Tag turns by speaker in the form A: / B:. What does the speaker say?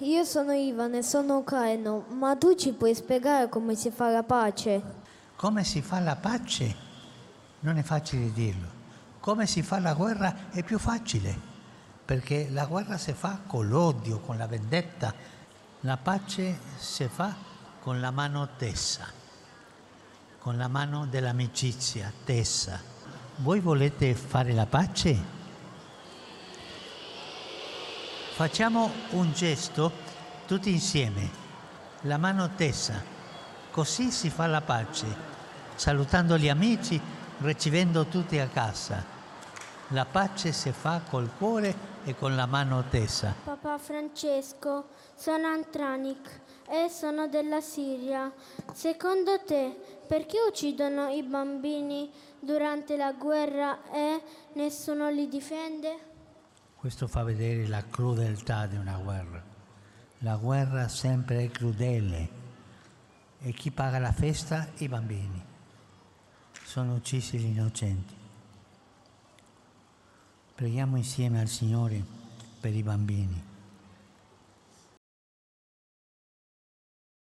A: Io sono Ivane, sono ucraino, ma tu ci puoi spiegare come si fa la pace?
B: Come si fa la pace? Non è facile dirlo. Come si fa la guerra è più facile, perché la guerra si fa con l'odio, con la vendetta. La pace si fa con la mano tesa, con la mano dell'amicizia tesa. Voi volete fare la pace? Facciamo un gesto tutti insieme, la mano tesa, così si fa la pace, salutando gli amici, ricevendo tutti a casa. La pace si fa col cuore e con la mano tesa.
C: Papà Francesco, sono Antranik e sono della Siria. Secondo te, perché uccidono i bambini durante la guerra e nessuno li difende?
B: Questo fa vedere la crudeltà di una guerra. La guerra sempre è crudele e chi paga la festa? I bambini. Sono uccisi gli innocenti. Preghiamo insieme al Signore per i bambini.